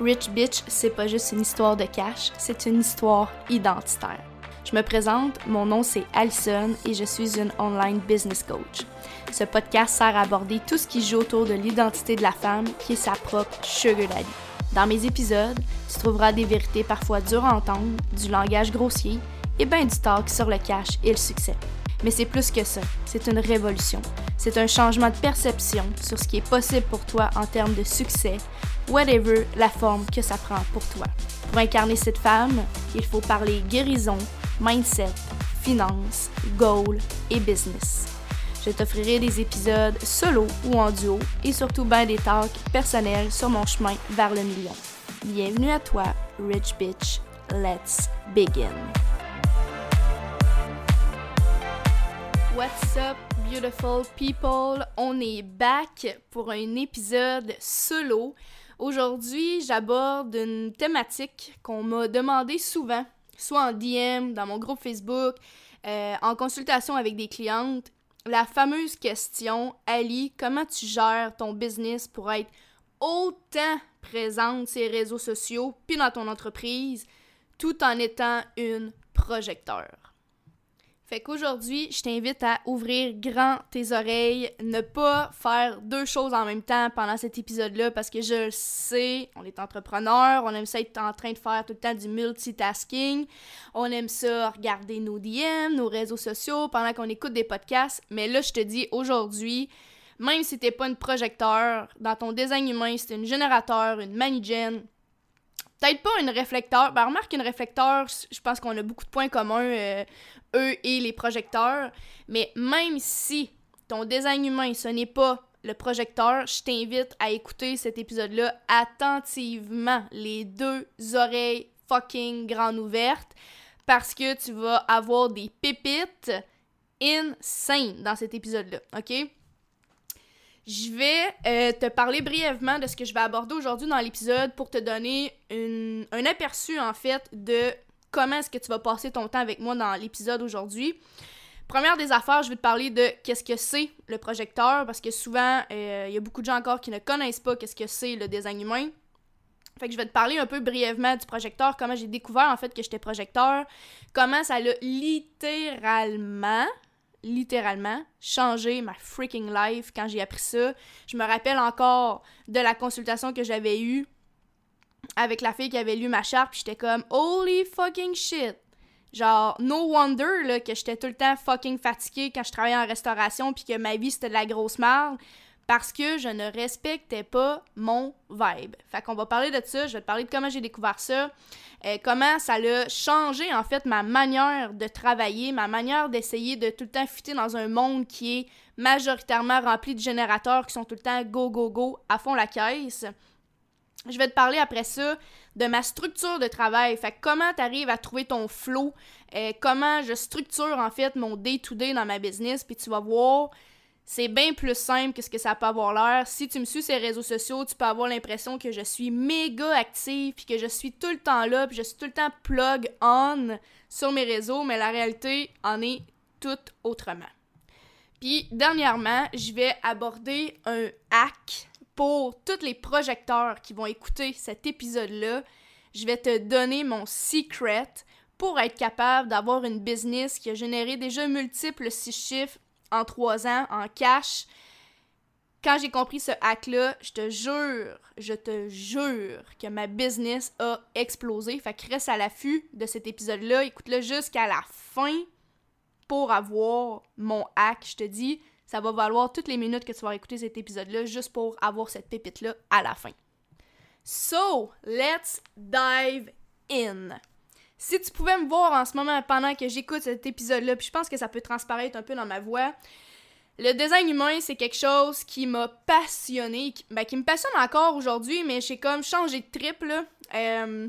Rich Bitch, c'est pas juste une histoire de cash, c'est une histoire identitaire. Je me présente, mon nom c'est Alison et je suis une online business coach. Ce podcast sert à aborder tout ce qui joue autour de l'identité de la femme qui est sa propre sugar daddy. Dans mes épisodes, tu trouveras des vérités parfois dures à entendre, du langage grossier et bien du talk sur le cash et le succès. Mais c'est plus que ça, c'est une révolution. C'est un changement de perception sur ce qui est possible pour toi en termes de succès, whatever la forme que ça prend pour toi. Pour incarner cette femme, il faut parler guérison, mindset, finance, goal et business. Je t'offrirai des épisodes solo ou en duo et surtout bien des talks personnels sur mon chemin vers le million. Bienvenue à toi, Rich Bitch. Let's begin. What's up, beautiful people? On est back pour un épisode solo. Aujourd'hui, j'aborde une thématique qu'on m'a demandé souvent, soit en DM, dans mon groupe Facebook, euh, en consultation avec des clientes. La fameuse question, Ali, comment tu gères ton business pour être autant présente sur les réseaux sociaux puis dans ton entreprise tout en étant une projecteur? Fait qu'aujourd'hui, je t'invite à ouvrir grand tes oreilles, ne pas faire deux choses en même temps pendant cet épisode-là parce que je le sais, on est entrepreneur, on aime ça être en train de faire tout le temps du multitasking, on aime ça regarder nos DM, nos réseaux sociaux pendant qu'on écoute des podcasts, mais là, je te dis aujourd'hui, même si t'es pas une projecteur, dans ton design humain, si une générateur, une manigène, peut-être pas une réflecteur. Ben, remarque une réflecteur, je pense qu'on a beaucoup de points communs, euh, eux et les projecteurs. Mais même si ton design humain, ce n'est pas le projecteur, je t'invite à écouter cet épisode-là attentivement, les deux oreilles fucking grandes ouvertes, parce que tu vas avoir des pépites insane dans cet épisode-là, ok? Je vais euh, te parler brièvement de ce que je vais aborder aujourd'hui dans l'épisode pour te donner un aperçu en fait de comment est-ce que tu vas passer ton temps avec moi dans l'épisode aujourd'hui. Première des affaires, je vais te parler de qu'est-ce que c'est le projecteur parce que souvent euh, il y a beaucoup de gens encore qui ne connaissent pas qu'est-ce que c'est le design humain. Fait que je vais te parler un peu brièvement du projecteur, comment j'ai découvert en fait que j'étais projecteur, comment ça l'a littéralement littéralement changé ma freaking life quand j'ai appris ça. Je me rappelle encore de la consultation que j'avais eue avec la fille qui avait lu ma charte, puis j'étais comme holy fucking shit. Genre, no wonder là, que j'étais tout le temps fucking fatiguée quand je travaillais en restauration, puis que ma vie c'était de la grosse merde, parce que je ne respectais pas mon vibe. Fait qu'on va parler de ça, je vais te parler de comment j'ai découvert ça, euh, comment ça a changé en fait ma manière de travailler, ma manière d'essayer de tout le temps fitter dans un monde qui est majoritairement rempli de générateurs qui sont tout le temps go go go à fond la caisse. Je vais te parler après ça de ma structure de travail. Fait comment tu arrives à trouver ton flow, euh, comment je structure en fait mon day-to-day dans ma business, puis tu vas voir, c'est bien plus simple que ce que ça peut avoir l'air. Si tu me suis sur les réseaux sociaux, tu peux avoir l'impression que je suis méga active, puis que je suis tout le temps là, puis je suis tout le temps plug on sur mes réseaux, mais la réalité en est tout autrement. Puis dernièrement, je vais aborder un hack pour tous les projecteurs qui vont écouter cet épisode-là, je vais te donner mon secret pour être capable d'avoir une business qui a généré déjà multiples six chiffres en trois ans en cash. Quand j'ai compris ce hack-là, je te jure, je te jure que ma business a explosé. Fait que reste à l'affût de cet épisode-là. Écoute-le jusqu'à la fin pour avoir mon hack. Je te dis, ça va valoir toutes les minutes que tu vas écouter cet épisode-là juste pour avoir cette pépite-là à la fin. So, let's dive in. Si tu pouvais me voir en ce moment pendant que j'écoute cet épisode-là, puis je pense que ça peut transparaître un peu dans ma voix, le design humain, c'est quelque chose qui m'a passionné, qui, ben, qui me passionne encore aujourd'hui, mais j'ai comme changé de trip, là. Euh,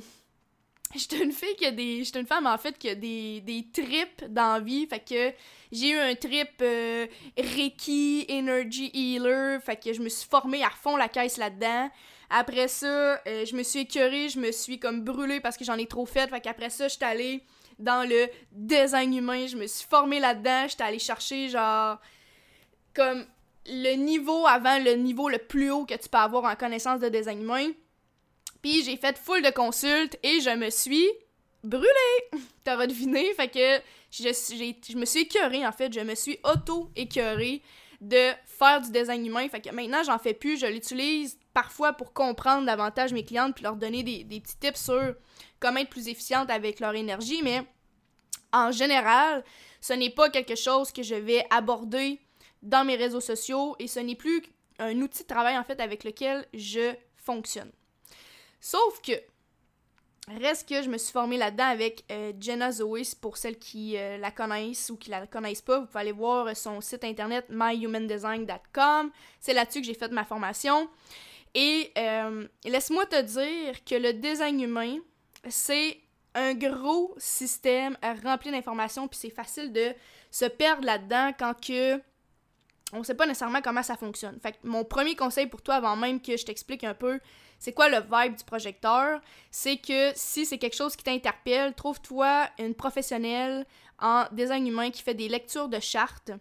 J'étais une fille qui a des. J'étais une femme en fait qui a des, des trips dans la vie. Fait que j'ai eu un trip euh, Reiki, Energy Healer. Fait que je me suis formée à fond la caisse là-dedans. Après ça, euh, je me suis écœurée, je me suis comme brûlée parce que j'en ai trop fait. Fait qu'après ça, j'étais allée dans le design humain. Je me suis formée là-dedans. J'étais allée chercher genre. Comme le niveau avant le niveau le plus haut que tu peux avoir en connaissance de design humain. Puis j'ai fait full de consultes et je me suis brûlée. T'auras deviné, fait que je, je me suis écœurée en fait, je me suis auto-écœurée de faire du design humain. Fait que maintenant, j'en fais plus, je l'utilise parfois pour comprendre davantage mes clientes puis leur donner des, petits tips sur comment être plus efficiente avec leur énergie, mais en général, ce n'est pas quelque chose que je vais aborder dans mes réseaux sociaux et ce n'est plus un outil de travail en fait avec lequel je fonctionne. Sauf que reste que je me suis formée là-dedans avec euh, Jenna Zoe pour celles qui euh, la connaissent ou qui la connaissent pas, vous pouvez aller voir son site internet myhumandesign.com. C'est là-dessus que j'ai fait ma formation. Et euh, laisse-moi te dire que le design humain, c'est un gros système rempli d'informations, puis c'est facile de se perdre là-dedans quand que on sait pas nécessairement comment ça fonctionne. Fait que mon premier conseil pour toi, avant même que je t'explique un peu c'est quoi le vibe du projecteur, c'est que si c'est quelque chose qui t'interpelle, trouve-toi une professionnelle en design humain qui fait des lectures de chartes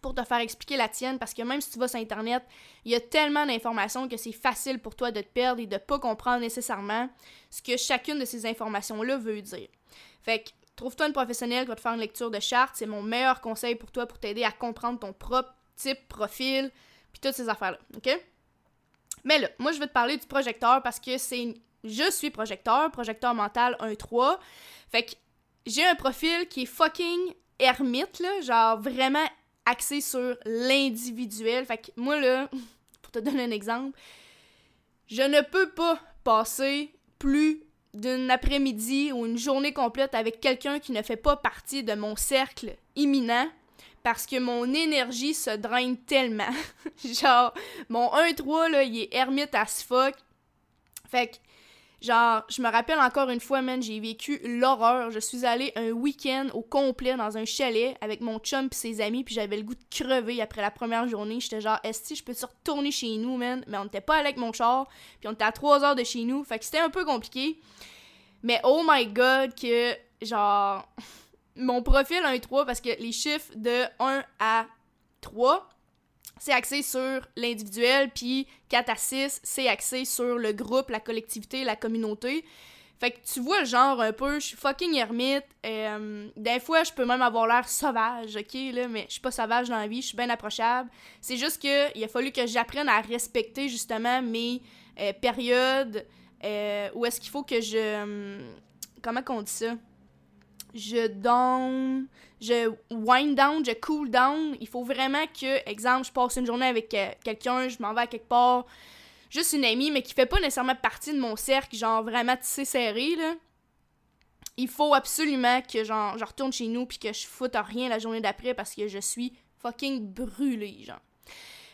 pour te faire expliquer la tienne parce que même si tu vas sur internet, il y a tellement d'informations que c'est facile pour toi de te perdre et de pas comprendre nécessairement ce que chacune de ces informations-là veut dire. Fait que trouve-toi une professionnelle qui va te faire une lecture de charte, c'est mon meilleur conseil pour toi pour t'aider à comprendre ton propre type, profil, puis toutes ces affaires-là, OK? Mais là, moi je vais te parler du projecteur parce que c'est je suis projecteur, projecteur mental 1-3. Fait que j'ai un profil qui est fucking ermite, là, genre vraiment axé sur l'individuel. Fait que moi, là, pour te donner un exemple, je ne peux pas passer plus d'une après-midi ou une journée complète avec quelqu'un qui ne fait pas partie de mon cercle imminent parce que mon énergie se draine tellement. Genre, mon 1-3, là, il est ermite as fuck. Fait que Genre, je me rappelle encore une fois, man, j'ai vécu l'horreur. Je suis allée un week-end au complet dans un chalet avec mon chum et ses amis, puis j'avais le goût de crever après la première journée. J'étais genre, est-ce que je peux te retourner chez nous, man? Mais on n'était pas allé avec mon char, puis on était à 3 heures de chez nous, fait que c'était un peu compliqué. Mais oh my god, que genre, mon profil 1-3, parce que les chiffres de 1 à 3, c'est axé sur l'individuel, puis 4 à 6, c'est axé sur le groupe, la collectivité, la communauté. Fait que tu vois genre un peu, je suis fucking ermite. Euh, des fois, je peux même avoir l'air sauvage, ok, là, mais je suis pas sauvage dans la vie, je suis bien approchable. C'est juste que il a fallu que j'apprenne à respecter justement mes euh, périodes euh, où est-ce qu'il faut que je. Hum, comment qu'on dit ça? Je down, je wind down, je cool down. Il faut vraiment que, exemple, je passe une journée avec euh, quelqu'un, je m'en vais à quelque part, juste une amie, mais qui fait pas nécessairement partie de mon cercle, genre vraiment tissé serré, là. Il faut absolument que genre, je retourne chez nous puis que je foute rien la journée d'après parce que je suis fucking brûlée, genre.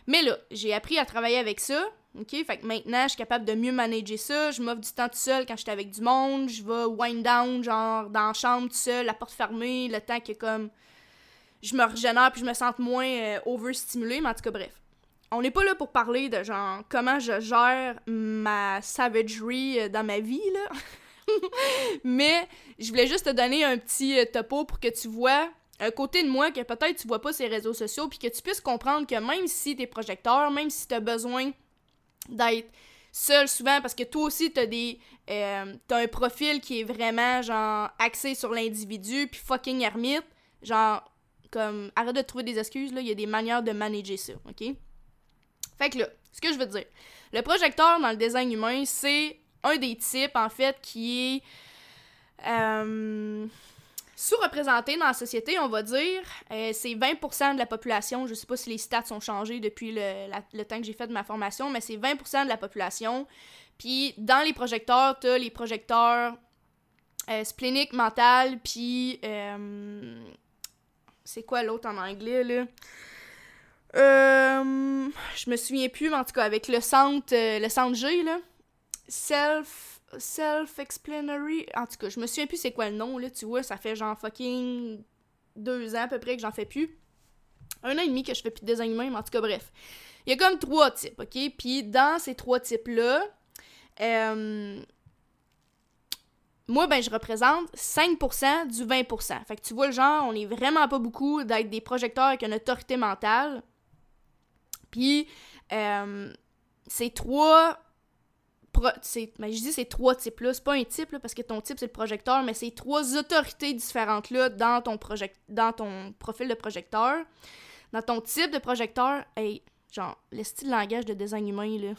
Mais là, j'ai appris à travailler avec ça. OK? Fait que maintenant, je suis capable de mieux manager ça. Je m'offre du temps tout seul quand j'étais avec du monde. Je vais wind down, genre, dans la chambre tout seul, la porte fermée, le temps que, comme, je me régénère puis je me sente moins euh, overstimulée. Mais en tout cas, bref. On n'est pas là pour parler de, genre, comment je gère ma savagery euh, dans ma vie, là. mais je voulais juste te donner un petit euh, topo pour que tu vois un côté de moi que peut-être tu vois pas ces réseaux sociaux puis que tu puisses comprendre que même si t'es projecteur, même si t'as besoin d'être seul souvent parce que toi aussi t'as des euh, t'as un profil qui est vraiment genre axé sur l'individu puis fucking ermite. Genre comme arrête de trouver des excuses là il y a des manières de manager ça ok? Fait que là ce que je veux dire. Le projecteur dans le design humain c'est un des types en fait qui est euh, sous-représenté dans la société, on va dire. Euh, c'est 20% de la population. Je sais pas si les stats ont changé depuis le, temps que j'ai fait de ma formation, mais c'est 20% de la population. Puis dans les projecteurs, t'as les projecteurs euh, spléniques, mentales, puis... Euh, c'est quoi l'autre en anglais, là? Euh, je me souviens plus, mais en tout cas, avec le centre, le centre G, là. Self self-explanatory. En tout cas, je me souviens plus c'est quoi le nom, là, tu vois, ça fait genre fucking deux ans à peu près que j'en fais plus. Un an et demi que je fais plus de design humain, mais en tout cas, bref. Il y a comme trois types, ok? Puis dans ces trois types-là, euh, moi, ben, je représente 5% du 20%. Fait que tu vois le genre, on est vraiment pas beaucoup d'être des projecteurs avec une autorité mentale. Puis, euh, ces trois ben, je dis ces trois types-là, c'est pas un type, là, parce que ton type, c'est le projecteur, mais c'est trois autorités différentes-là dans ton, dans ton profil de projecteur. Dans ton type de projecteur, hey, genre, le style langage de design humain, là.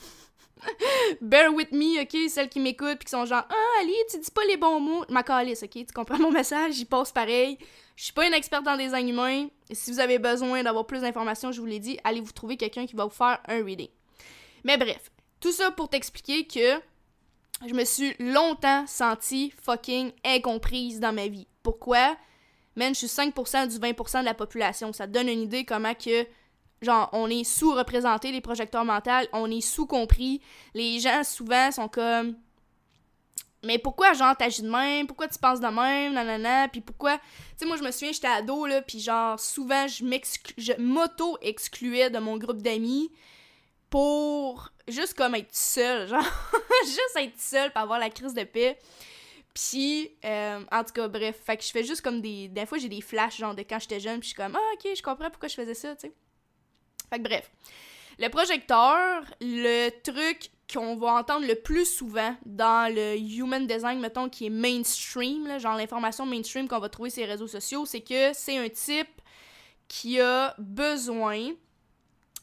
Bear with me, ok? Celles qui m'écoutent puis qui sont genre Ah, Ali, tu dis pas les bons mots. Ma calice, ok? Tu comprends mon message? J'y passe pareil. Je suis pas une experte en design humain. Si vous avez besoin d'avoir plus d'informations, je vous l'ai dit, allez vous trouver quelqu'un qui va vous faire un reading. Mais bref, tout ça pour t'expliquer que je me suis longtemps sentie fucking incomprise dans ma vie. Pourquoi? Man, je suis 5% du 20% de la population. Ça te donne une idée comment que genre on est sous-représenté les projecteurs mentaux, on est sous-compris. Les gens souvent sont comme mais pourquoi genre t'agis de même, pourquoi tu penses de même, nanana, puis pourquoi, tu sais moi je me souviens j'étais ado là, puis genre souvent je je m'auto excluais de mon groupe d'amis pour juste comme être seule, genre juste être seule pour avoir la crise de paix. Puis, euh, en tout cas, bref, fait que je fais juste comme des. Des fois, j'ai des flashs, genre, de quand j'étais jeune, puis je suis comme, ah, ok, je comprends pourquoi je faisais ça, tu sais. Fait que bref. Le projecteur, le truc qu'on va entendre le plus souvent dans le human design, mettons, qui est mainstream, genre l'information mainstream qu'on va trouver sur les réseaux sociaux, c'est que c'est un type qui a besoin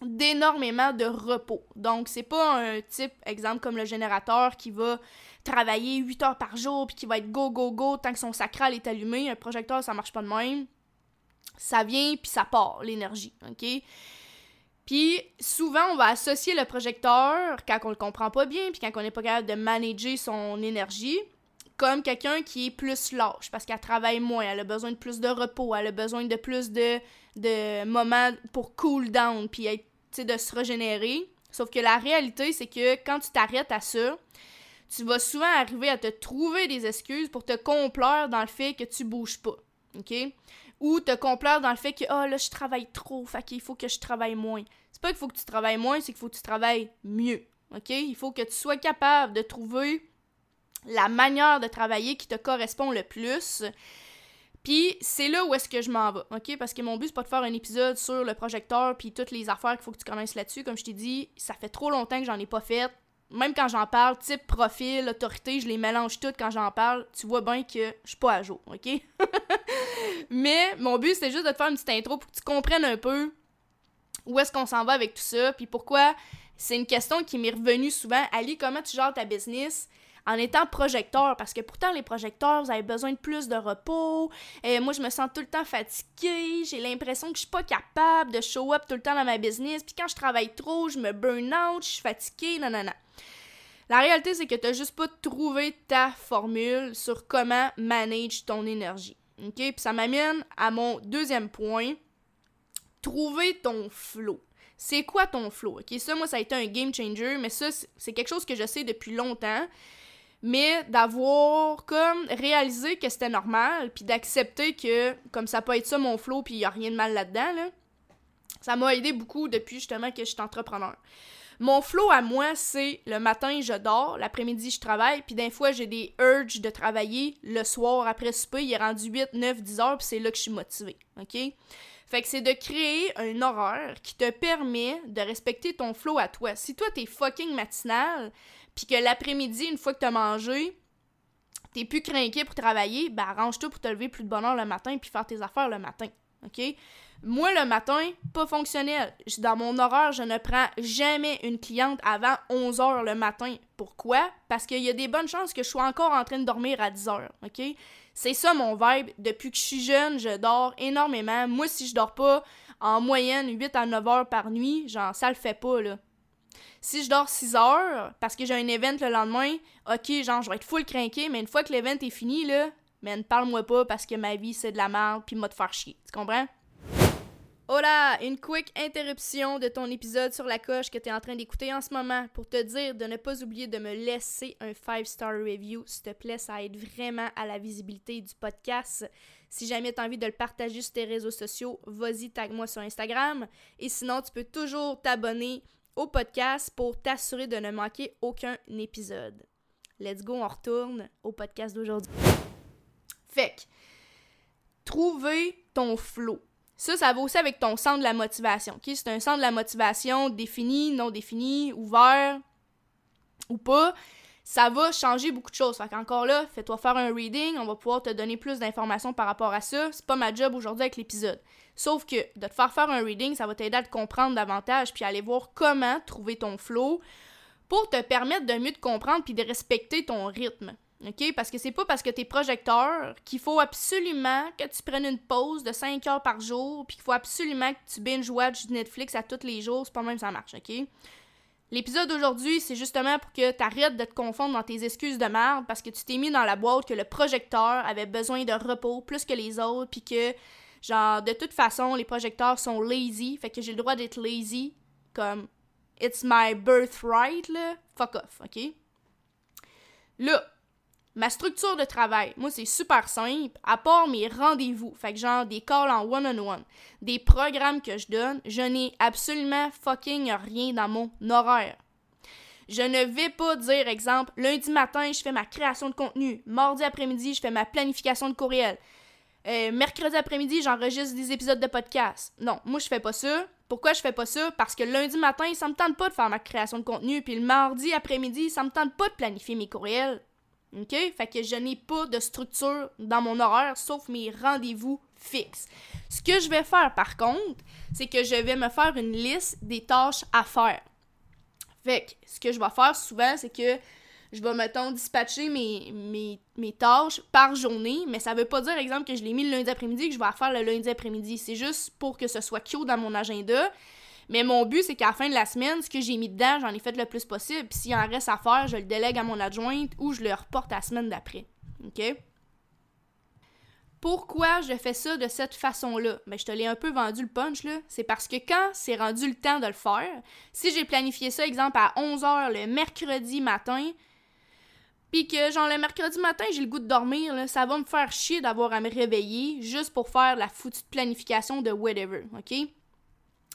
d'énormément de repos. Donc, c'est pas un type, exemple, comme le générateur qui va travailler 8 heures par jour puis qui va être go, go, go tant que son sacral est allumé. Un projecteur, ça marche pas de même. Ça vient puis ça part, l'énergie, OK? Puis souvent, on va associer le projecteur, quand on le comprend pas bien, puis quand on n'est pas capable de manager son énergie, comme quelqu'un qui est plus lâche, parce qu'elle travaille moins, elle a besoin de plus de repos, elle a besoin de plus de, de moments pour cool down, puis être de se régénérer. Sauf que la réalité, c'est que quand tu t'arrêtes à ça, tu vas souvent arriver à te trouver des excuses pour te complaire dans le fait que tu bouges pas. Ou te complaire dans le fait que, oh là, je travaille trop, fait qu'il faut que je travaille moins. C'est pas qu'il faut que tu travailles moins, c'est qu'il faut que tu travailles mieux. OK? Il faut que tu sois capable de trouver la manière de travailler qui te correspond le plus puis c'est là où est-ce que je m'en vais, OK? Parce que mon but, c'est pas de faire un épisode sur le projecteur puis toutes les affaires qu'il faut que tu connaisses là-dessus. Comme je t'ai dit, ça fait trop longtemps que j'en ai pas fait. Même quand j'en parle, type, profil, autorité, je les mélange toutes quand j'en parle. Tu vois bien que je suis pas à jour, OK? Mais mon but, c'est juste de te faire une petite intro pour que tu comprennes un peu où est-ce qu'on s'en va avec tout ça, puis pourquoi? C'est une question qui m'est revenue souvent. Ali, comment tu gères ta business? En étant projecteur, parce que pourtant les projecteurs, vous avez besoin de plus de repos. euh, moi, je me sens tout le temps fatiguée. J'ai l'impression que je suis pas capable de show up tout le temps dans ma business. Puis quand je travaille trop, je me burn out, je suis fatiguée, non, non, non. La réalité, c'est que tu n'as juste pas trouvé ta formule sur comment manage ton énergie. OK? Puis ça m'amène à mon deuxième point. Trouver ton flow. C'est quoi ton flow? OK? Ça, moi, ça a été un game changer, mais ça, c'est quelque chose que je sais depuis longtemps mais d'avoir comme réalisé que c'était normal, puis d'accepter que comme ça peut être ça mon flow, puis il y a rien de mal là-dedans, là, ça m'a aidé beaucoup depuis justement que je suis entrepreneur. Mon flow à moi, c'est le matin, je dors, l'après-midi, je travaille, puis des fois, j'ai des urges de travailler le soir après souper, il est rendu 8, 9, 10 heures, puis c'est là que je suis motivée, OK? Fait que c'est de créer un horaire qui te permet de respecter ton flow à toi. Si toi, t'es fucking matinal, puis que l'après-midi, une fois que t'as mangé, t'es plus craqué pour travailler, ben arrange-toi pour te lever plus de bonne heure le matin puis faire tes affaires le matin. OK? Moi, le matin, pas fonctionnel. Dans mon horaire, je ne prends jamais une cliente avant 11 heures le matin. Pourquoi? Parce qu'il y a des bonnes chances que je sois encore en train de dormir à 10 heures. OK? C'est ça mon vibe. Depuis que je suis jeune, je dors énormément. Moi, si je dors pas en moyenne 8 à 9 heures par nuit, genre, ça le fait pas, là. Si je dors 6 heures parce que j'ai un event le lendemain, ok, genre, je vais être full craqué, mais une fois que l'event est fini, là, ne parle-moi pas parce que ma vie c'est de la merde puis m'a de faire chier. Tu comprends? Hola! Une quick interruption de ton épisode sur la coche que tu es en train d'écouter en ce moment pour te dire de ne pas oublier de me laisser un 5-star review. S'il te plaît, ça aide vraiment à la visibilité du podcast. Si jamais tu as envie de le partager sur tes réseaux sociaux, vas-y, tag-moi sur Instagram. Et sinon, tu peux toujours t'abonner au podcast pour t'assurer de ne manquer aucun épisode. Let's go, on retourne au podcast d'aujourd'hui. Fait que, trouver ton flow. Ça, ça va aussi avec ton centre de la motivation. ok? C'est un centre de la motivation défini, non défini, ouvert ou pas. Ça va changer beaucoup de choses. Fait qu'encore là, fais-toi faire un reading, on va pouvoir te donner plus d'informations par rapport à ça. C'est pas ma job aujourd'hui avec l'épisode. Sauf que de te faire faire un reading, ça va t'aider à te comprendre davantage puis aller voir comment trouver ton flow pour te permettre de mieux te comprendre puis de respecter ton rythme. OK? Parce que c'est pas parce que t'es projecteur qu'il faut absolument que tu prennes une pause de 5 heures par jour, puis qu'il faut absolument que tu binge-watch Netflix à tous les jours. C'est pas même ça marche, OK? L'épisode d'aujourd'hui, c'est justement pour que tu arrêtes de te confondre dans tes excuses de merde parce que tu t'es mis dans la boîte que le projecteur avait besoin de repos plus que les autres, puis que, genre, de toute façon, les projecteurs sont lazy, fait que j'ai le droit d'être lazy, comme, it's my birthright, là. Fuck off, OK? Là, Ma structure de travail, moi, c'est super simple, à part mes rendez-vous, fait que genre des calls en one-on-one, des programmes que je donne, je n'ai absolument fucking rien dans mon horaire. Je ne vais pas dire, exemple, lundi matin, je fais ma création de contenu, mardi après-midi, je fais ma planification de courriel, euh, mercredi après-midi, j'enregistre des épisodes de podcast. Non, moi, je fais pas ça. Pourquoi je fais pas ça? Parce que lundi matin, ça me tente pas de faire ma création de contenu, puis le mardi après-midi, ça me tente pas de planifier mes courriels. OK? Fait que je n'ai pas de structure dans mon horaire sauf mes rendez-vous fixes. Ce que je vais faire par contre, c'est que je vais me faire une liste des tâches à faire. Fait que ce que je vais faire souvent, c'est que je vais, mettons, dispatcher mes, mes, tâches par journée, mais ça veut pas dire, exemple, que je l'ai mis le lundi après-midi que je vais la faire le lundi après-midi. C'est juste pour que ce soit cute dans mon agenda. Mais mon but, c'est qu'à la fin de la semaine, ce que j'ai mis dedans, j'en ai fait le plus possible. Puis s'il en reste à faire, je le délègue à mon adjointe ou je le reporte à la semaine d'après. OK? Pourquoi je fais ça de cette façon-là? Ben, je te l'ai un peu vendu le punch, là. C'est parce que quand c'est rendu le temps de le faire, si j'ai planifié ça, exemple, à 11h le mercredi matin, puis que, genre, le mercredi matin, j'ai le goût de dormir, là, ça va me faire chier d'avoir à me réveiller juste pour faire la foutue planification de whatever, OK?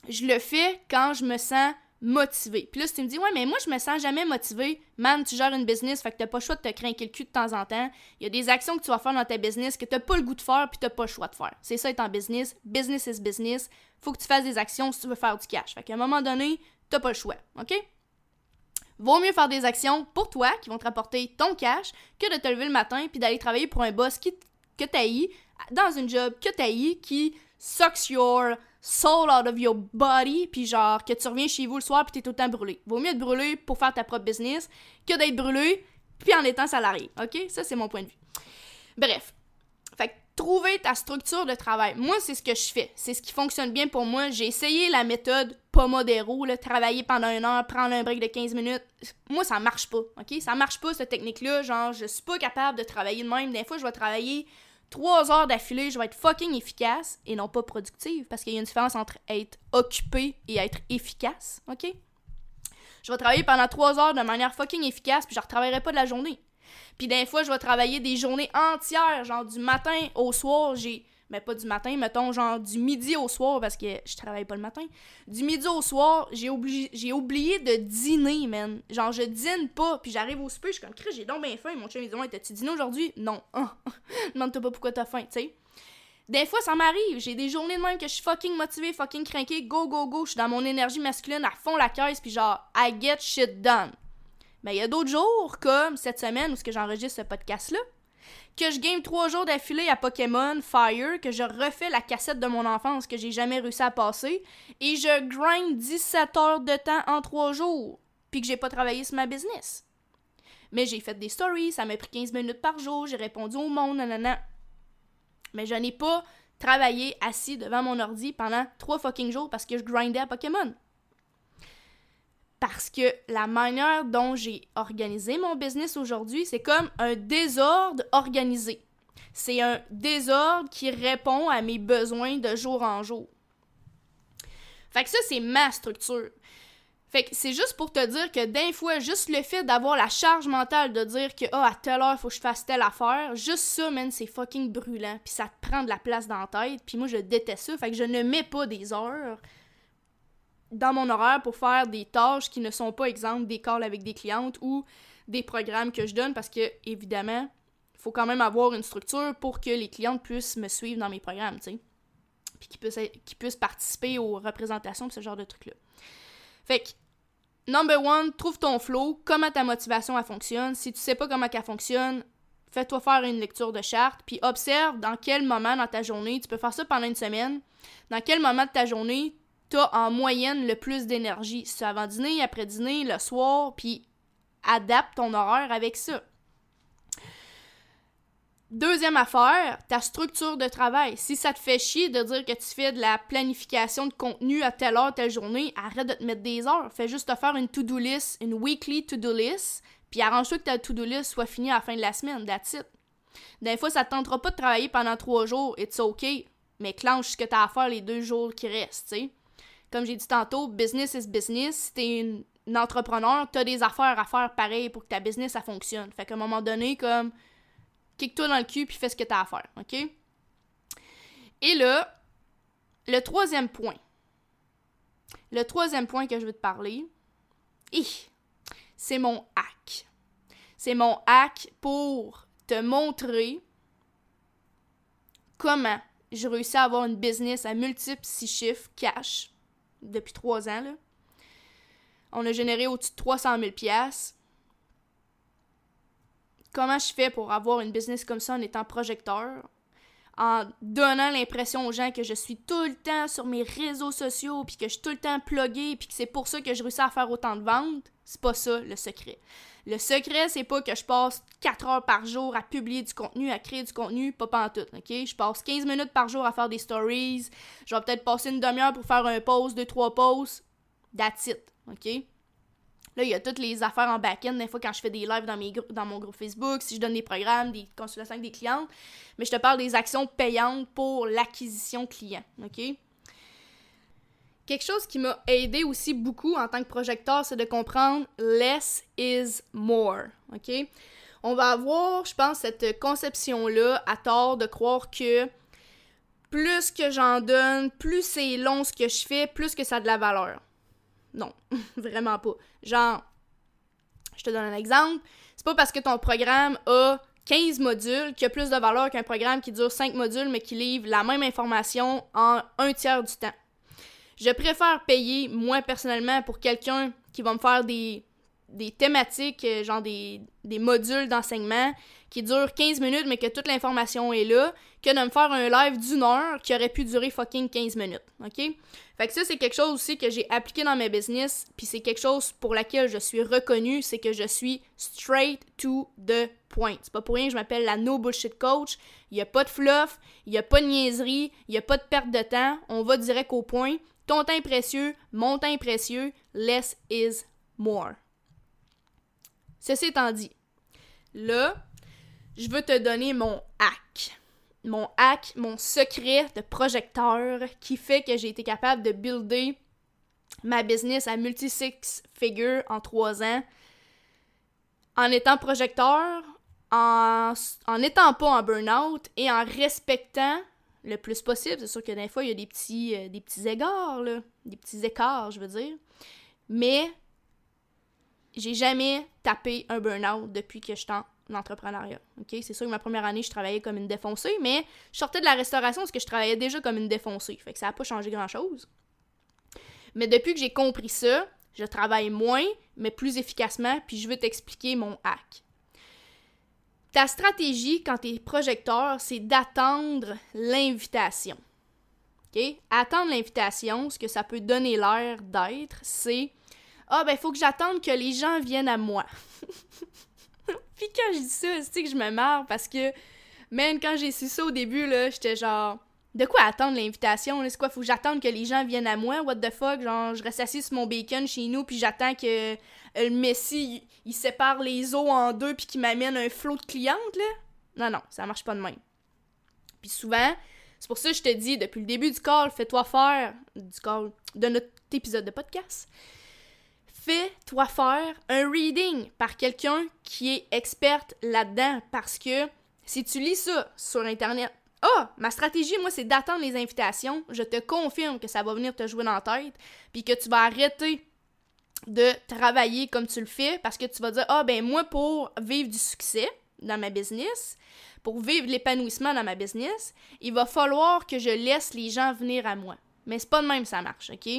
Je le fais quand je me sens motivée. Puis là, tu me dis, ouais, mais moi, je me sens jamais motivée, man, tu gères une business, fait que t'as pas le choix de te craquer le cul de temps en temps. Il y a des actions que tu vas faire dans ta business que t'as pas le goût de faire, puis t'as pas le choix de faire. C'est ça être en business. Business is business. Faut que tu fasses des actions si tu veux faire du cash. Fait qu'à un moment donné, t'as pas le choix, OK? Vaut mieux faire des actions pour toi qui vont te rapporter ton cash que de te lever le matin puis d'aller travailler pour un boss qui, que t'haïs, dans une job que t'haïs, qui sucks your soul out of your body, puis genre que tu reviens chez vous le soir puis t'es tout le temps brûlé. Vaut mieux être brûlé pour faire ta propre business que d'être brûlé puis en étant salarié. OK? Ça, c'est mon point de vue. Bref. Fait trouver ta structure de travail. Moi, c'est ce que je fais. C'est ce qui fonctionne bien pour moi. J'ai essayé la méthode Pomodoro, travailler pendant une heure, prendre un break de 15 minutes. Moi, ça marche pas. OK? Ça marche pas, cette technique-là. Genre, je suis pas capable de travailler de même. Des fois, je vais travailler trois heures d'affilée, je vais être fucking efficace et non pas productive. Parce qu'il y a une différence entre être occupé et être efficace, ok? Je vais travailler pendant trois heures de manière fucking efficace, puis je ne retravaillerai pas de la journée. Puis des fois, je vais travailler des journées entières, genre du matin au soir, j'ai mais pas du matin, mettons genre du midi au soir parce que je travaille pas le matin. Du midi au soir, j'ai oublié j'ai oublié de dîner, man. Genre je dîne pas, puis j'arrive au souper, je suis comme j'ai donc bien faim, mon chien me dit "Ouais, t'as-tu dîné aujourd'hui? Non. Demande-toi pas pourquoi t'as faim, tu sais. Des fois, ça m'arrive. J'ai des journées de même que je suis fucking motivée, fucking craquée, go, go, go. Je suis dans mon énergie masculine à fond la caisse, puis genre, I get shit done. Mais il y a d'autres jours, comme cette semaine où j'enregistre ce podcast-là, que je game trois jours d'affilée à Pokémon Fire, que je refais la cassette de mon enfance que j'ai jamais réussi à passer, et je grind 17 heures de temps en trois jours, puis que j'ai pas travaillé sur ma business. Mais j'ai fait des stories, ça m'a pris 15 minutes par jour, j'ai répondu au monde, nanana. Mais je n'ai pas travaillé assis devant mon ordi pendant trois fucking jours parce que je grindais à Pokémon parce que la manière dont j'ai organisé mon business aujourd'hui, c'est comme un désordre organisé. C'est un désordre qui répond à mes besoins de jour en jour. Fait que ça, c'est ma structure. Fait que c'est juste pour te dire que d'un fois, juste le fait d'avoir la charge mentale de dire que ah, à telle heure, il faut que je fasse telle affaire, juste ça, man, c'est fucking brûlant. Puis ça te prend de la place dans la tête. Puis moi, je déteste ça. Fait que je ne mets pas des heures dans mon horaire pour faire des tâches qui ne sont pas exemple des calls avec des clientes ou des programmes que je donne parce que évidemment, il faut quand même avoir une structure pour que les clientes puissent me suivre dans mes programmes, tu sais. Puis qu'ils puissent, puissent participer aux représentations, ce genre de trucs-là. Fait que number one, trouve ton flow, comment ta motivation elle fonctionne. Si tu sais pas comment elle fonctionne, fais-toi faire une lecture de charte, puis observe dans quel moment dans ta journée, tu peux faire ça pendant une semaine, dans quel moment de ta journée tu as en moyenne le plus d'énergie. C'est avant dîner, après dîner, le soir, puis adapte ton horaire avec ça. Deuxième affaire, ta structure de travail. Si ça te fait chier de dire que tu fais de la planification de contenu à telle heure, telle journée, arrête de te mettre des heures. Fais juste te faire une to-do list, une weekly to-do list, puis arrange-toi que ta to-do list soit finie à la fin de la semaine. That's. Des fois, ça te tentera pas de travailler pendant trois jours, it's ok, mais clenche ce que tu as à faire les deux jours qui restent, tu sais. Comme j'ai dit tantôt, business is business. Si t'es une, entrepreneur, t'as des affaires à faire pareil pour que ta business, ça fonctionne. Fait qu'à un moment donné, comme kick-toi dans le cul puis fais ce que t'as à faire, OK? Et là, le troisième point. Le troisième point que je veux te parler, c'est mon hack. C'est mon hack pour te montrer comment j'ai réussi à avoir une business à multiples six chiffres cash depuis trois ans. Là. On a généré au-dessus de 300 000 comment je fais pour avoir une business comme ça en étant projecteur, en donnant l'impression aux gens que je suis tout le temps sur mes réseaux sociaux, puis que je suis tout le temps plugué, puis que c'est pour ça que je réussis à faire autant de ventes, c'est pas ça le secret. Le secret, c'est pas que je passe 4 heures par jour à publier du contenu, à créer du contenu, pas en tout, ok? Je passe 15 minutes par jour à faire des stories, je vais peut-être passer une demi-heure pour faire un post, deux, trois posts, that's it, ok? Là, il y a toutes les affaires en back-end, des fois quand je fais des lives dans, mes dans mon groupe Facebook, si je donne des programmes, des consultations avec des clientes. Mais je te parle des actions payantes pour l'acquisition client, OK? Quelque chose qui m'a aidé aussi beaucoup en tant que projecteur, c'est de comprendre less is more, OK? On va avoir, je pense, cette conception-là à tort de croire que plus que j'en donne, plus c'est long ce que je fais, plus que ça a de la valeur. Non, vraiment pas. Genre, je te donne un exemple. C'est pas parce que ton programme a 15 modules qui a plus de valeur qu'un programme qui dure 5 modules mais qui livre la même information en un tiers du temps. Je préfère payer, moi personnellement, pour quelqu'un qui va me faire des, des thématiques, euh, genre des, des modules d'enseignement qui durent 15 minutes mais que toute l'information est là, que de me faire un live d'une heure qui aurait pu durer fucking 15 minutes. OK? Fait que ça, c'est quelque chose aussi que j'ai appliqué dans mes business, puis c'est quelque chose pour laquelle je suis reconnue, c'est que je suis straight to the point. C'est pas pour rien que je m'appelle la no bullshit coach. Il y a pas de fluff, il y a pas de niaiserie, il y a pas de perte de temps. On va direct au point. Ton temps est précieux, mon temps est précieux, less is more. Ceci étant dit, là, je veux te donner mon hack. Mon hack, mon secret de projecteur qui fait que j'ai été capable de builder ma business à multi-six figures en trois ans en étant projecteur, en, en étant pas en burn-out et en respectant le plus possible. C'est sûr que des fois, il y a des petits, euh, des petits égards, là, des petits écarts, je veux dire. Mais j'ai jamais tapé un burn-out depuis que je suis en entrepreneuriat. OK? C'est sûr que ma première année, je travaillais comme une défoncée, mais je sortais de la restauration parce que je travaillais déjà comme une défoncée. Fait que ça n'a pas changé grand-chose. Mais depuis que j'ai compris ça, je travaille moins, mais plus efficacement, puis je veux t'expliquer mon hack. Ta stratégie quand tu es projecteur, c'est d'attendre l'invitation. Attendre l'invitation, ce que ça peut donner l'air d'être, c'est ah, ben, faut que j'attende que les gens viennent à moi. Puis quand je dis ça, c'est que je me marre parce que, même quand j'ai su ça au début, là, j'étais genre, de quoi attendre l'invitation? C'est quoi, faut que j'attende que les gens viennent à moi? What the fuck? Genre, je reste assis sur mon bacon chez nous, puis j'attends que euh, le Messi, il, sépare les os en deux, puis qu'il m'amène un flot de clientes, là? Non, non, ça marche pas de même. Puis souvent, c'est pour ça que je te dis, depuis le début du call, fais-toi faire, du call, de notre épisode de podcast, fais-toi faire un reading par quelqu'un qui est experte là-dedans parce que si tu lis ça sur Internet, ah, ma stratégie, moi, c'est d'attendre les invitations. Je te confirme que ça va venir te jouer dans la tête, puis que tu vas arrêter de travailler comme tu le fais parce que tu vas dire, ah, ben moi, pour vivre du succès dans ma business, pour vivre l'épanouissement dans ma business, il va falloir que je laisse les gens venir à moi. Mais c'est pas de même ça marche, OK?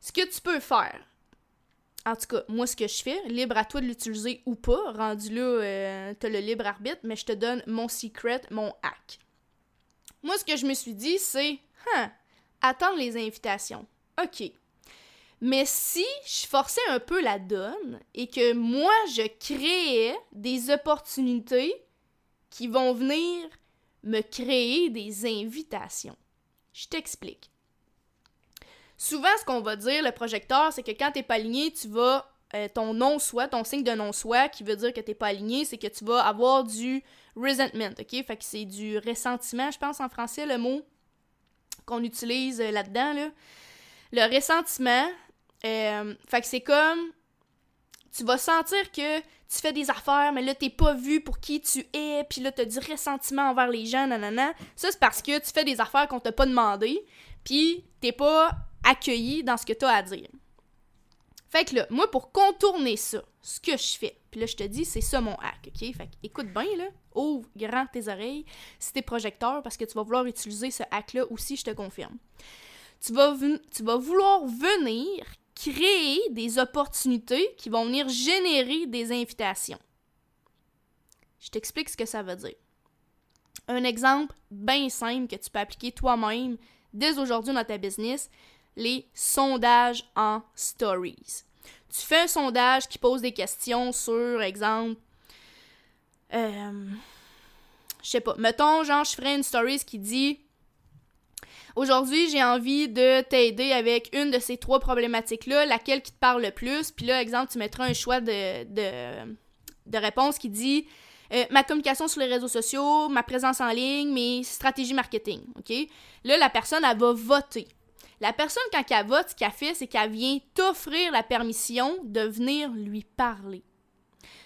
Ce que tu peux faire, en tout cas, moi, ce que je fais, libre à toi de l'utiliser ou pas, rendu là, euh, t'as le libre arbitre, mais je te donne mon secret, mon hack. Moi, ce que je me suis dit, c'est, hein, attendre les invitations. OK. Mais si je forçais un peu la donne et que moi, je créais des opportunités qui vont venir me créer des invitations. Je t'explique. Souvent, ce qu'on va dire, le projecteur, c'est que quand t'es pas aligné, tu vas. Euh, ton non-soi, ton signe de non-soi, qui veut dire que t'es pas aligné, c'est que tu vas avoir du resentment, ok? Fait que c'est du ressentiment, je pense en français, le mot qu'on utilise euh, là-dedans, là. Le ressentiment, euh, fait que c'est comme. Tu vas sentir que tu fais des affaires, mais là, t'es pas vu pour qui tu es, puis là, t'as du ressentiment envers les gens, nanana. Ça, c'est parce que tu fais des affaires qu'on t'a pas demandé, puis t'es pas accueilli dans ce que tu as à dire. Fait que là, moi, pour contourner ça, ce que je fais, puis là, je te dis, c'est ça mon hack, OK? Fait que écoute bien, là, ouvre grand tes oreilles si t'es projecteur, parce que tu vas vouloir utiliser ce hack-là aussi, je te confirme. Tu vas, tu vas vouloir venir créer des opportunités qui vont venir générer des invitations. Je t'explique ce que ça veut dire. Un exemple bien simple que tu peux appliquer toi-même dès aujourd'hui dans ta business, les sondages en stories. Tu fais un sondage qui pose des questions sur, exemple, euh, je sais pas, mettons, genre, je ferais une stories qui dit Aujourd'hui, j'ai envie de t'aider avec une de ces trois problématiques-là, laquelle qui te parle le plus. Puis là, exemple, tu mettras un choix de, réponse qui dit euh, ma communication sur les réseaux sociaux, ma présence en ligne, mes stratégies marketing. OK? Là, la personne, elle va voter. La personne, quand elle vote, ce qu'elle fait, c'est qu'elle vient t'offrir la permission de venir lui parler.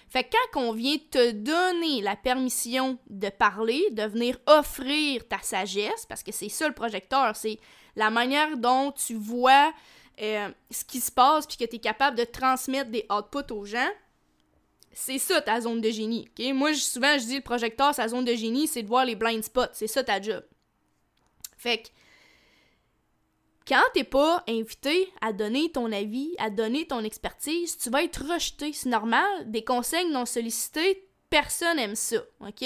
Fait que quand on vient te donner la permission de parler, de venir offrir ta sagesse, parce que c'est ça le projecteur, c'est la manière dont tu vois euh, ce qui se passe puis que tu es capable de transmettre des outputs aux gens, c'est ça ta zone de génie. Moi, souvent, je dis le projecteur, sa zone de génie, c'est de voir les blind spots. C'est ça ta job. Fait que quand t'es pas invité à donner ton avis, à donner ton expertise, tu vas être rejeté. C'est normal. Des conseils non sollicités, personne aime ça, OK?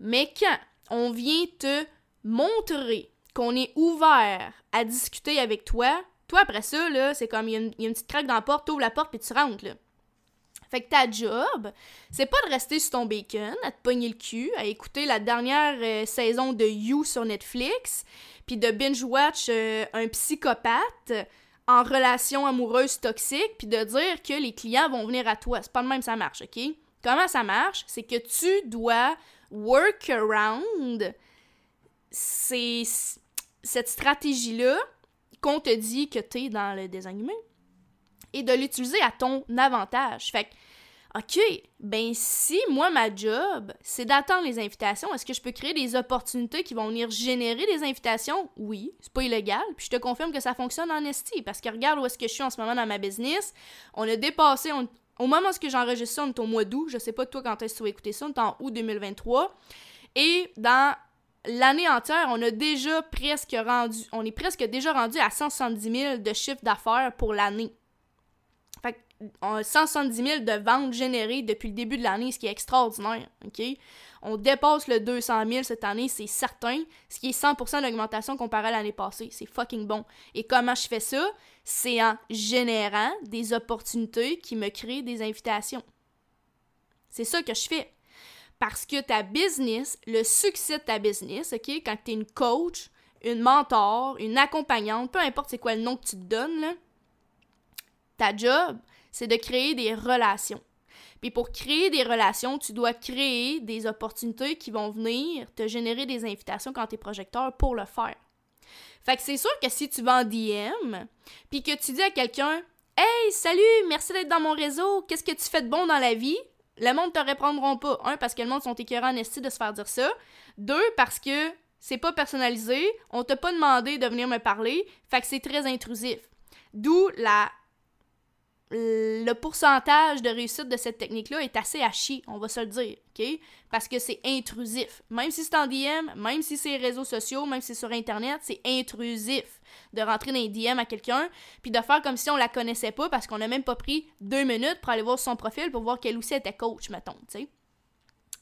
Mais quand on vient te montrer qu'on est ouvert à discuter avec toi, toi, après ça, là, c'est comme, il y, a une petite craque dans la porte, t'ouvres la porte, puis tu rentres, là. Fait que ta job, c'est pas de rester sur ton bacon, à te pogner le cul, à écouter la dernière euh, saison de You sur Netflix, puis de binge-watch euh, un psychopathe en relation amoureuse toxique, puis de dire que les clients vont venir à toi. C'est pas le même ça marche, OK? Comment ça marche? C'est que tu dois work around cette stratégie-là qu'on te dit que tu es dans le design et de l'utiliser à ton avantage. Fait que OK, ben si moi, ma job, c'est d'attendre les invitations, est-ce que je peux créer des opportunités qui vont venir générer des invitations? Oui, c'est pas illégal. Puis je te confirme que ça fonctionne en esti. Parce que regarde où est-ce que je suis en ce moment dans ma business. On a dépassé, au moment où j'enregistre ça, on est au mois d'août. Je sais pas toi quand est-ce que tu vas écouter ça, on est en août 2023. Et dans l'année entière, on a déjà presque rendu, on est presque déjà rendu à 170 000 de chiffre d'affaires pour l'année. 170 000 de ventes générées depuis le début de l'année, ce qui est extraordinaire, OK? On dépasse le 200 000 cette année, c'est certain, ce qui est 100% d'augmentation comparé à l'année passée. C'est fucking bon. Et comment je fais ça? C'est en générant des opportunités qui me créent des invitations. C'est ça que je fais. Parce que ta business, le succès de ta business, OK, quand tu es une coach, une mentor, une accompagnante, peu importe c'est quoi le nom que tu te donnes, ta job, c'est de créer des relations. Puis pour créer des relations, tu dois créer des opportunités qui vont venir te générer des invitations quand tu es projecteur pour le faire. Fait que c'est sûr que si tu vas en DM, puis que tu dis à quelqu'un Hey, salut, merci d'être dans mon réseau, qu'est-ce que tu fais de bon dans la vie? Le monde te répondront pas. Un, parce que le monde sont écœurants en de se faire dire ça. Deux, parce que c'est pas personnalisé, on t'a pas demandé de venir me parler, fait que c'est très intrusif. D'où la le pourcentage de réussite de cette technique-là est assez à on va se le dire, OK? Parce que c'est intrusif. Même si c'est en DM, même si c'est réseaux sociaux, même si c'est sur Internet, c'est intrusif de rentrer dans les DM à quelqu'un, puis de faire comme si on la connaissait pas parce qu'on n'a même pas pris deux minutes pour aller voir son profil pour voir quel aussi était coach, mettons, tu sais?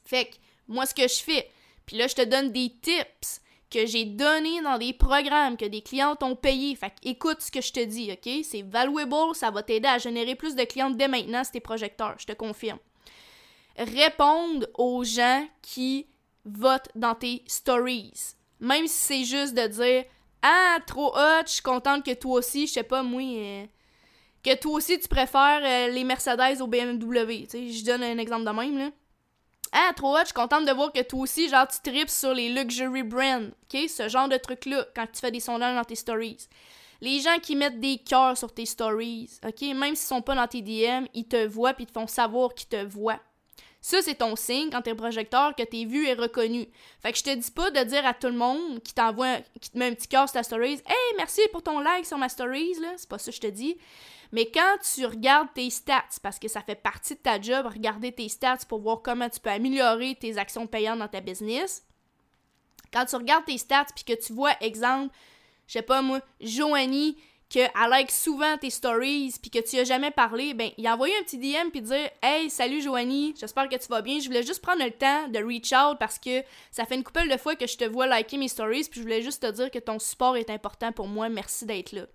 Fait que, moi, ce que je fais, puis là, je te donne des tips que j'ai donné dans des programmes que des clientes ont payé. Fait écoute ce que je te dis, OK? C'est valuable, ça va t'aider à générer plus de clientes dès maintenant, tes projecteurs, je te confirme. Répondre aux gens qui votent dans tes stories. Même si c'est juste de dire Ah, trop hot, je suis contente que toi aussi, je sais pas, moi, euh, que toi aussi tu préfères euh, les Mercedes au BMW. Tu je donne un exemple de même, là. Ah, trop hot, je suis contente de voir que toi aussi, genre, tu tripes sur les luxury brands. OK? Ce genre de truc-là, quand tu fais des sondages dans tes stories. Les gens qui mettent des cœurs sur tes stories, OK? Même s'ils sont pas dans tes DM, ils te voient puis ils te font savoir qu'ils te voient. Ça, c'est ton signe quand t'es projecteur que t'es vu et reconnu. Fait que je te dis pas de dire à tout le monde qui t'envoie, qui te met un petit cœur sur ta stories, Hey, merci pour ton like sur ma stories, là. C'est pas ça que je te dis. Mais quand tu regardes tes stats, parce que ça fait partie de ta job, regarder tes stats pour voir comment tu peux améliorer tes actions payantes dans ta business, quand tu regardes tes stats puis que tu vois, exemple, je sais pas moi, Joanie, qu'elle like souvent tes stories puis que tu as jamais parlé, ben, il a envoyé un petit DM puis dire Hey, salut Joanie, j'espère que tu vas bien. Je voulais juste prendre le temps de reach out parce que ça fait une couple de fois que je te vois liker mes stories puis je voulais juste te dire que ton support est important pour moi. Merci d'être là.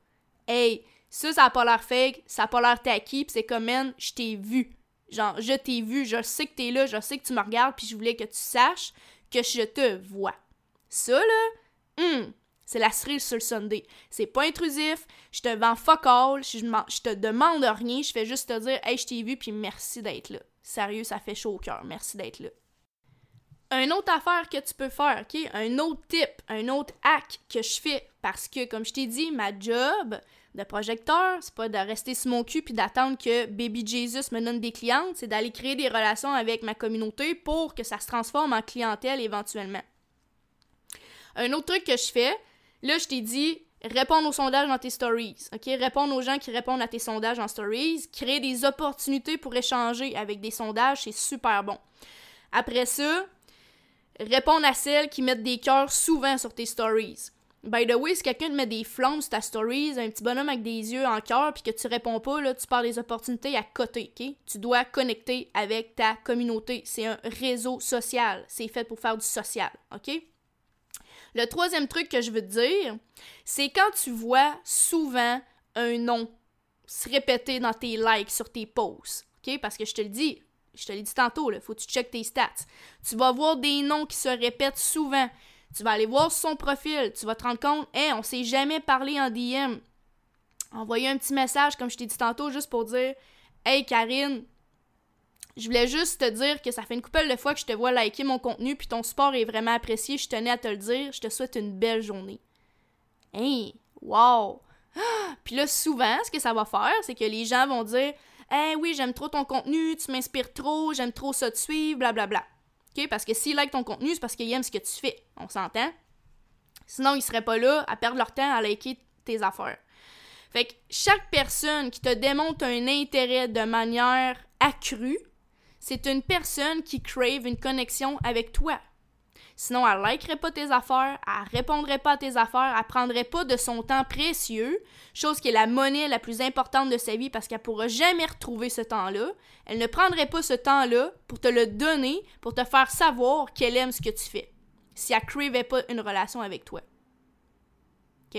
Hey, ça, ça a pas l'air fake, ça a pas l'air tacky, pis c'est comme, man, je t'ai vu. Genre, je t'ai vu, je sais que t'es là, je sais que tu me regardes, puis je voulais que tu saches que je te vois. Ça, là, hum, c'est la cerise sur le Sunday. C'est pas intrusif, je te vends fuck je, te demande rien, je fais juste te dire, hey, je t'ai vu, puis merci d'être là. Sérieux, ça fait chaud au cœur, merci d'être là. Un autre affaire que tu peux faire, OK? Un autre tip, un autre hack que je fais, parce que, comme je t'ai dit, ma job, de projecteur, c'est pas de rester sur mon cul puis d'attendre que Baby Jesus me donne des clientes, c'est d'aller créer des relations avec ma communauté pour que ça se transforme en clientèle éventuellement. Un autre truc que je fais, là je t'ai dit répondre aux sondages dans tes stories, OK? Répondre aux gens qui répondent à tes sondages en stories, créer des opportunités pour échanger avec des sondages, c'est super bon. Après ça, répondre à celles qui mettent des cœurs souvent sur tes stories. By the way, si quelqu'un te met des flammes sur ta stories, un petit bonhomme avec des yeux en cœur, puis que tu réponds pas, là, tu parles des opportunités à côté, ok? Tu dois connecter avec ta communauté. C'est un réseau social. C'est fait pour faire du social, ok? Le troisième truc que je veux te dire, c'est quand tu vois souvent un nom se répéter dans tes likes sur tes posts, ok? Parce que je te le dis, je te l'ai dit tantôt, là, faut que tu checkes tes stats. Tu vas voir des noms qui se répètent souvent. Tu vas aller voir son profil, tu vas te rendre compte, hé, on s'est jamais parlé en DM. Envoyer un petit message, comme je t'ai dit tantôt, juste pour dire, hey Karine, je voulais juste te dire que ça fait une couple de fois que je te vois liker mon contenu, puis ton support est vraiment apprécié, je tenais à te le dire, je te souhaite une belle journée. Hey, wow! Puis là, souvent, ce que ça va faire, c'est que les gens vont dire Hey, oui, j'aime trop ton contenu, tu m'inspires trop, j'aime trop ça te suivre, blablabla. Parce que s'ils like ton contenu, c'est parce qu'ils aiment ce que tu fais. On s'entend? Sinon, ils seraient pas là à perdre leur temps à liker tes affaires. Fait que chaque personne qui te démontre un intérêt de manière accrue, c'est une personne qui crave une connexion avec toi. Sinon, elle likerait pas tes affaires, elle répondrait pas à tes affaires, elle prendrait pas de son temps précieux, chose qui est la monnaie la plus importante de sa vie parce qu'elle pourra jamais retrouver ce temps-là. Elle ne prendrait pas ce temps-là pour te le donner, pour te faire savoir qu'elle aime ce que tu fais. Si elle cravait pas une relation avec toi. OK?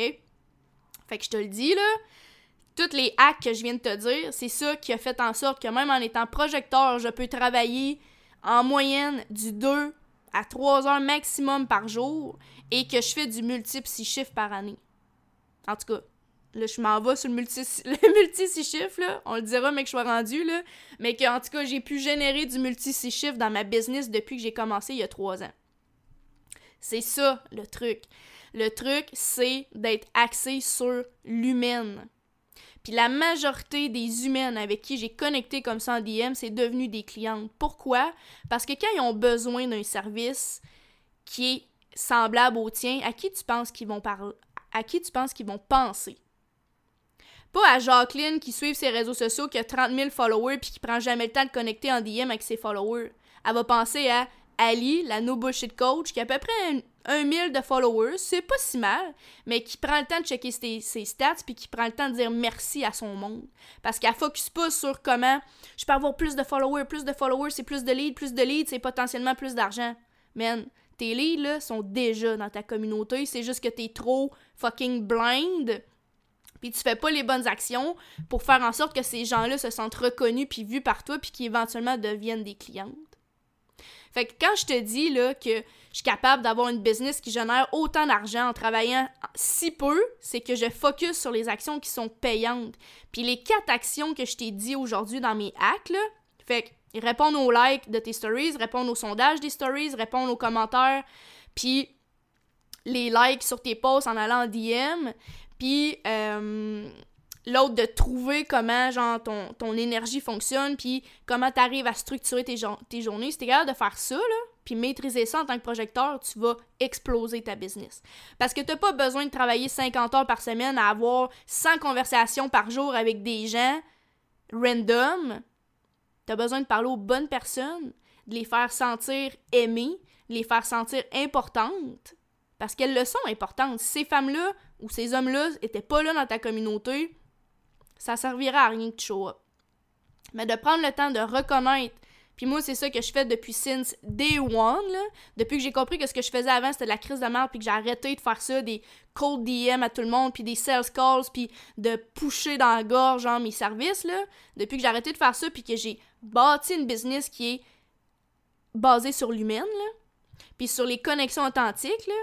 Fait que je te le dis, là, tous les hacks que je viens de te dire, c'est ça qui a fait en sorte que même en étant projecteur, je peux travailler en moyenne du 2 à 3 heures maximum par jour et que je fais du multiple 6 chiffres par année. En tout cas, là, je m'en vais sur le multi, le multi 6 chiffres. On le dira, mais que je sois rendu, là. Mais qu'en tout cas, j'ai pu générer du multi 6 chiffres dans ma business depuis que j'ai commencé il y a 3 ans. C'est ça, le truc. Le truc, c'est d'être axé sur l'humaine. La majorité des humaines avec qui j'ai connecté comme ça en DM, c'est devenu des clientes. Pourquoi? Parce que quand ils ont besoin d'un service qui est semblable au tien, à qui tu penses qu'ils vont parler? À qui tu penses qu'ils vont penser? Pas à Jacqueline qui suit ses réseaux sociaux, qui a 30 000 followers puis qui prend jamais le temps de connecter en DM avec ses followers. Elle va penser à Ali, la no bullshit coach, qui a à peu près un, mille de followers, c'est pas si mal, mais qui prend le temps de checker ses, stats puis qui prend le temps de dire merci à son monde. Parce qu'elle focus pas sur comment je peux avoir plus de followers, plus de followers, c'est plus de leads, plus de leads, c'est potentiellement plus d'argent. Man, tes leads là sont déjà dans ta communauté, c'est juste que t'es trop fucking blind puis tu fais pas les bonnes actions pour faire en sorte que ces gens-là se sentent reconnus puis vus par toi puis qu'éventuellement deviennent des clientes. Fait que quand je te dis là, que je suis capable d'avoir une business qui génère autant d'argent en travaillant si peu, c'est que je focus sur les actions qui sont payantes. Puis les quatre actions que je t'ai dit aujourd'hui dans mes hacks, là, fait que répondre aux likes de tes stories, répondre aux sondages des stories, répondre aux commentaires, puis les likes sur tes posts en allant en DM, puis euh, l'autre de trouver comment genre ton, ton énergie fonctionne puis comment tu arrives à structurer tes, tes journées si t'es capable de faire ça là puis maîtriser ça en tant que projecteur tu vas exploser ta business. Parce que t'as pas besoin de travailler 50 heures par semaine à avoir 100 conversations par jour avec des gens random. T'as besoin de parler aux bonnes personnes de les faire sentir aimées de les faire sentir importantes. Parce qu'elles le sont importantes. Ces femmes là ou ces hommes-là étaient pas là dans ta communauté ça servira à rien que tu show. Mais de prendre le temps de reconnaître puis moi, c'est ça que je fais depuis since day one, là. Depuis que j'ai compris que ce que je faisais avant, c'était de la crise de merde, puis que j'ai arrêté de faire ça, des cold DM à tout le monde, puis des sales calls, puis de pusher dans la gorge, genre, mes services, là. Depuis que j'ai arrêté de faire ça, puis que j'ai bâti une business qui est basée sur l'humaine, là. Puis sur les connexions authentiques, là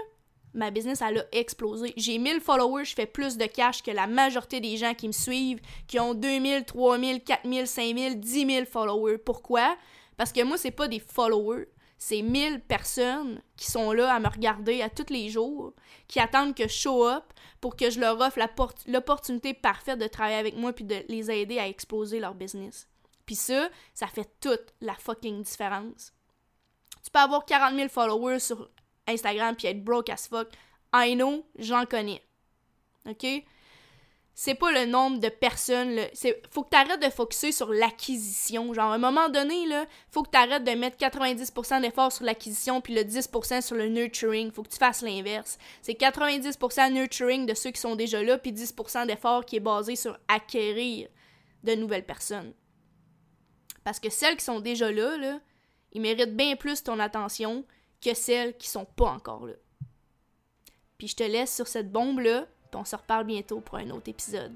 ma business, elle a explosé. J'ai 1000 followers, je fais plus de cash que la majorité des gens qui me suivent, qui ont 2000, 3000, 4000, 5000, 10 000 followers. Pourquoi? Parce que moi, c'est pas des followers. C'est 1000 personnes qui sont là à me regarder à tous les jours, qui attendent que je show up pour que je leur offre l'opportunité parfaite de travailler avec moi puis de les aider à exploser leur business. Puis ça, ça fait toute la fucking différence. Tu peux avoir 40 000 followers sur Instagram puis être broke as fuck. I know, j'en connais. OK? C'est pas le nombre de personnes. Là. Faut que t'arrêtes de focuser sur l'acquisition. Genre, à un moment donné, là, faut que t'arrêtes de mettre 90% d'efforts sur l'acquisition puis le 10% sur le nurturing. Faut que tu fasses l'inverse. C'est 90% nurturing de ceux qui sont déjà là puis 10% d'efforts qui est basé sur acquérir de nouvelles personnes. Parce que celles qui sont déjà là, là ils méritent bien plus ton attention que celles qui sont pas encore là. Puis je te laisse sur cette bombe-là, on se reparle bientôt pour un autre épisode.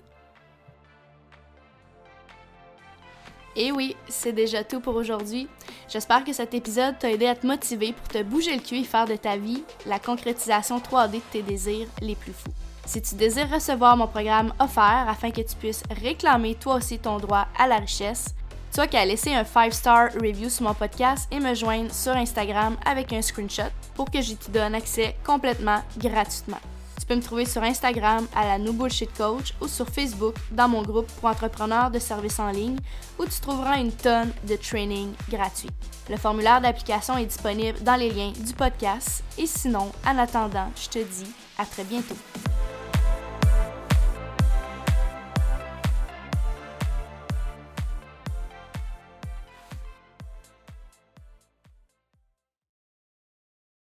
Et oui, c'est déjà tout pour aujourd'hui. J'espère que cet épisode t'a aidé à te motiver pour te bouger le cul et faire de ta vie la concrétisation 3D de tes désirs les plus fous. Si tu désires recevoir mon programme offert afin que tu puisses réclamer toi aussi ton droit à la richesse, tu as qu'à laisser un 5-star review sur mon podcast et me joindre sur Instagram avec un screenshot pour que je te donne accès complètement gratuitement. Peux me trouver sur Instagram à la No Bullshit Coach ou sur Facebook dans mon groupe pour entrepreneurs de services en ligne où tu trouveras une tonne de training gratuit. Le formulaire d'application est disponible dans les liens du podcast et sinon, en attendant, je te dis à très bientôt.